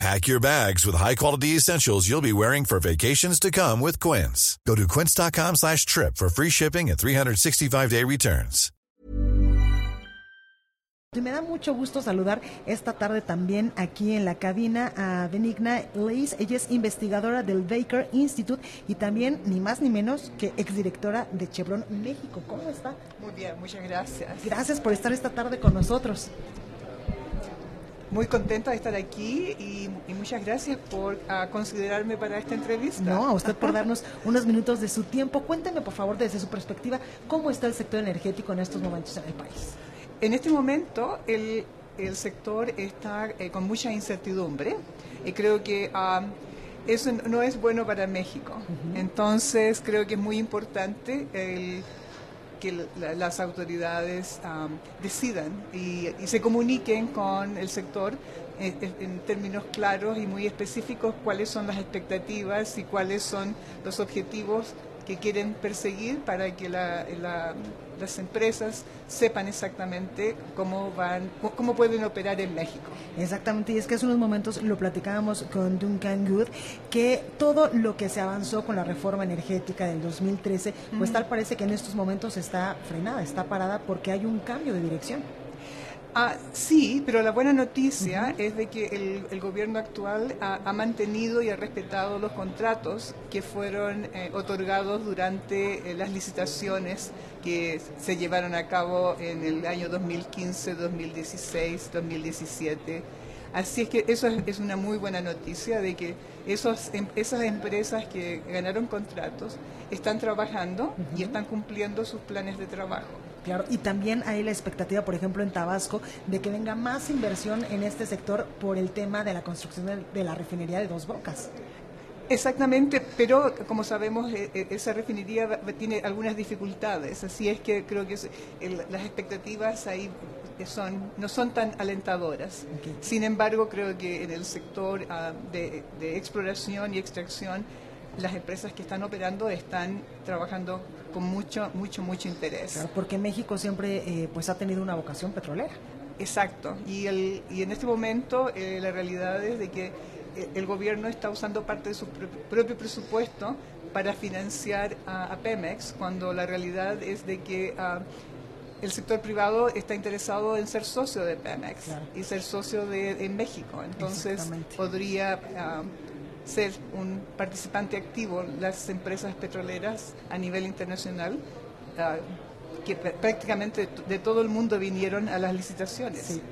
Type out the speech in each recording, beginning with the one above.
Pack your bags with high-quality essentials you'll be wearing for vacations to come with Quince. Go to quince.com slash trip for free shipping and 365-day returns. Me da mucho gusto saludar esta tarde también aquí en la cabina a Benigna Leis. Ella es investigadora del Baker Institute y también, ni más ni menos, que exdirectora de Chevron México. ¿Cómo está? Muy bien, muchas gracias. Gracias por estar esta tarde con nosotros. Muy contenta de estar aquí y, y muchas gracias por uh, considerarme para esta entrevista. No, a usted por darnos unos minutos de su tiempo. Cuénteme, por favor, desde su perspectiva, cómo está el sector energético en estos momentos en el país. En este momento, el, el sector está eh, con mucha incertidumbre y creo que uh, eso no es bueno para México. Uh -huh. Entonces, creo que es muy importante el que la, las autoridades um, decidan y, se comuniquen con el sector en, términos claros y muy específicos cuáles son las expectativas y cuáles son los objetivos que quieren perseguir para que la, la, las empresas sepan exactamente cómo van, cómo pueden operar en México. Exactamente, y es que hace unos momentos lo platicábamos con Duncan Good, que todo lo que se avanzó con la reforma energética del 2013, pues uh -huh. tal parece que en estos momentos está frenada, está parada porque hay un cambio de dirección. Ah, sí, pero la buena noticia uh -huh. es de que el, el gobierno actual ha, ha, mantenido y ha respetado los contratos que fueron eh, otorgados durante eh, las licitaciones que se llevaron a cabo en el año 2015, 2016, 2017. Así es que eso es, es una muy buena noticia de que esos, em, esas empresas que ganaron contratos están trabajando uh -huh. y están cumpliendo sus planes de trabajo. Claro, y también hay la expectativa, por ejemplo, en Tabasco, de que venga más inversión en este sector por el tema de la construcción de, la refinería de Dos Bocas. Exactamente, pero como sabemos, esa refinería tiene algunas dificultades, así es que creo que las expectativas ahí son, no son tan alentadoras. Okay. Sin embargo, creo que en el sector uh, de, de exploración y extracción, las empresas que están operando están trabajando con mucho, mucho, mucho interés. Claro, porque México siempre eh, pues ha tenido una vocación petrolera. Exacto, y, el, y en este momento eh, la realidad es de que eh, el gobierno está usando parte de su pr propio presupuesto para financiar a, a, Pemex, cuando la realidad es de que uh, el sector privado está interesado en ser socio de Pemex claro. y ser socio de, de México. Entonces podría... Uh, ser un participante activo las empresas petroleras a nivel internacional, uh, que prácticamente de todo el mundo vinieron a las licitaciones. Sí.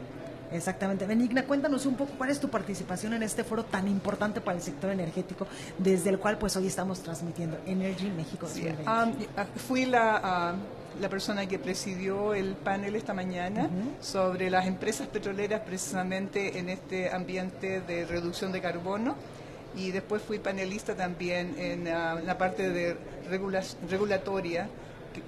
Exactamente. Benigna, cuéntanos un poco cuál es tu participación en este foro tan importante para el sector energético, desde el cual pues hoy estamos transmitiendo Energy México. Sí, um, fui la, uh, la persona que presidió el panel esta mañana uh -huh. sobre las empresas petroleras precisamente en este ambiente de reducción de carbono y después fui panelista también en uh, la parte de regula regulatoria,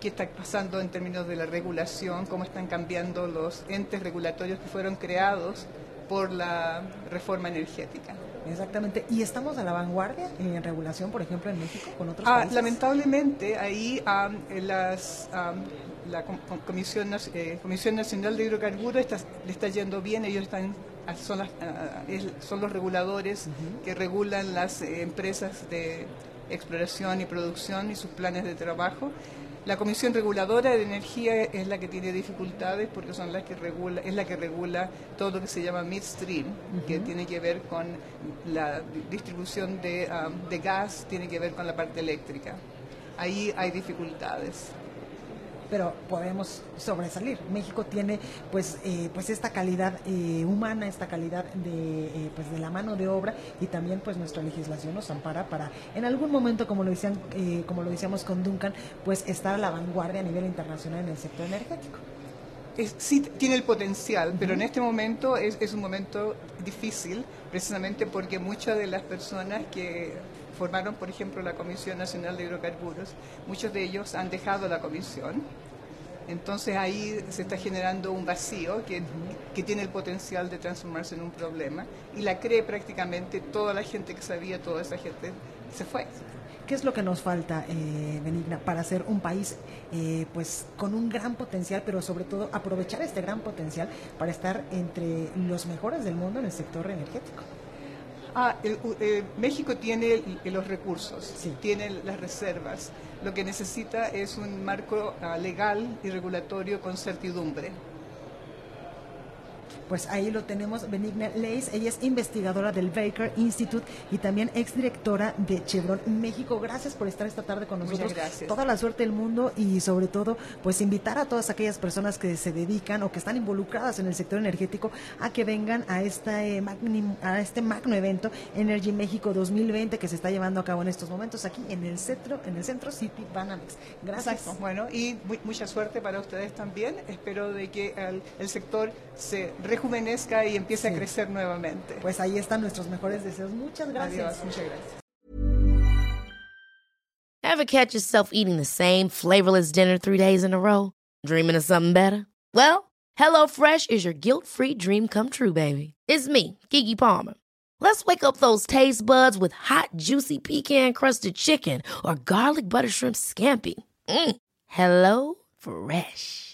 que, está pasando en términos de la regulación, cómo están cambiando los entes regulatorios que fueron creados por la reforma energética. Exactamente. ¿Y estamos a la vanguardia en regulación, por ejemplo, en México con otros ah, países? Lamentablemente, ahí um, las, um, la Comisión, eh, Comisión Nacional de Hidrocarburos está, le está yendo bien, ellos están son, las, son los reguladores uh -huh. que regulan las eh, empresas de exploración y producción y sus planes de trabajo. La Comisión Reguladora de Energía es la que tiene dificultades porque son las que regula, es la que regula todo lo que se llama midstream, uh -huh. que tiene que ver con la distribución de, um, de gas, tiene que ver con la parte eléctrica. Ahí hay dificultades pero podemos sobresalir. México tiene pues eh, pues esta calidad eh, humana, esta calidad de eh, pues de la mano de obra y también pues nuestra legislación nos ampara para en algún momento como lo decían como lo decíamos con Duncan pues estar a la vanguardia a nivel internacional en el sector energético. Es, sí tiene el potencial, uh -huh. pero en este momento es, es un momento difícil, precisamente porque muchas de las personas que formaron, por ejemplo, la Comisión Nacional de Hidrocarburos, muchos de ellos han dejado la comisión Entonces ahí se está generando un vacío que, que, tiene el potencial de transformarse en un problema y la cree prácticamente toda la gente que sabía, toda esa gente se fue. ¿Qué es lo que nos falta, eh, Benigna, para ser un país eh, pues con un gran potencial, pero sobre todo aprovechar este gran potencial para estar entre los mejores del mundo en el sector energético? Ah, eh, México tiene los recursos, tiene las reservas. Lo que necesita es un marco ah, legal y regulatorio con certidumbre pues ahí lo tenemos, Benigna Leis, ella es investigadora del Baker Institute y también exdirectora de Chevron México. Gracias por estar esta tarde con nosotros. Muchas gracias. Toda la suerte del mundo y sobre todo, pues invitar a todas aquellas personas que se dedican o que están involucradas en el sector energético a que vengan a, esta, eh, a este magno evento Energy México 2020 que se está llevando a cabo en estos momentos aquí en el centro, en el centro City Banamex. Gracias. Bueno, y mucha suerte para ustedes también. Espero de que el, el sector se rejuvenezca y empiece sí. a crecer nuevamente. Pues ahí están nuestros mejores deseos. Muchas gracias. Adiós, muchas gracias. Ever catch yourself eating the same flavorless dinner three days in a row? Dreaming of something better? Well, HelloFresh is your guilt-free dream come true, baby. It's me, Kiki Palmer. Let's wake up those taste buds with hot, juicy pecan-crusted chicken or garlic butter shrimp scampi. Mm. Hello Fresh.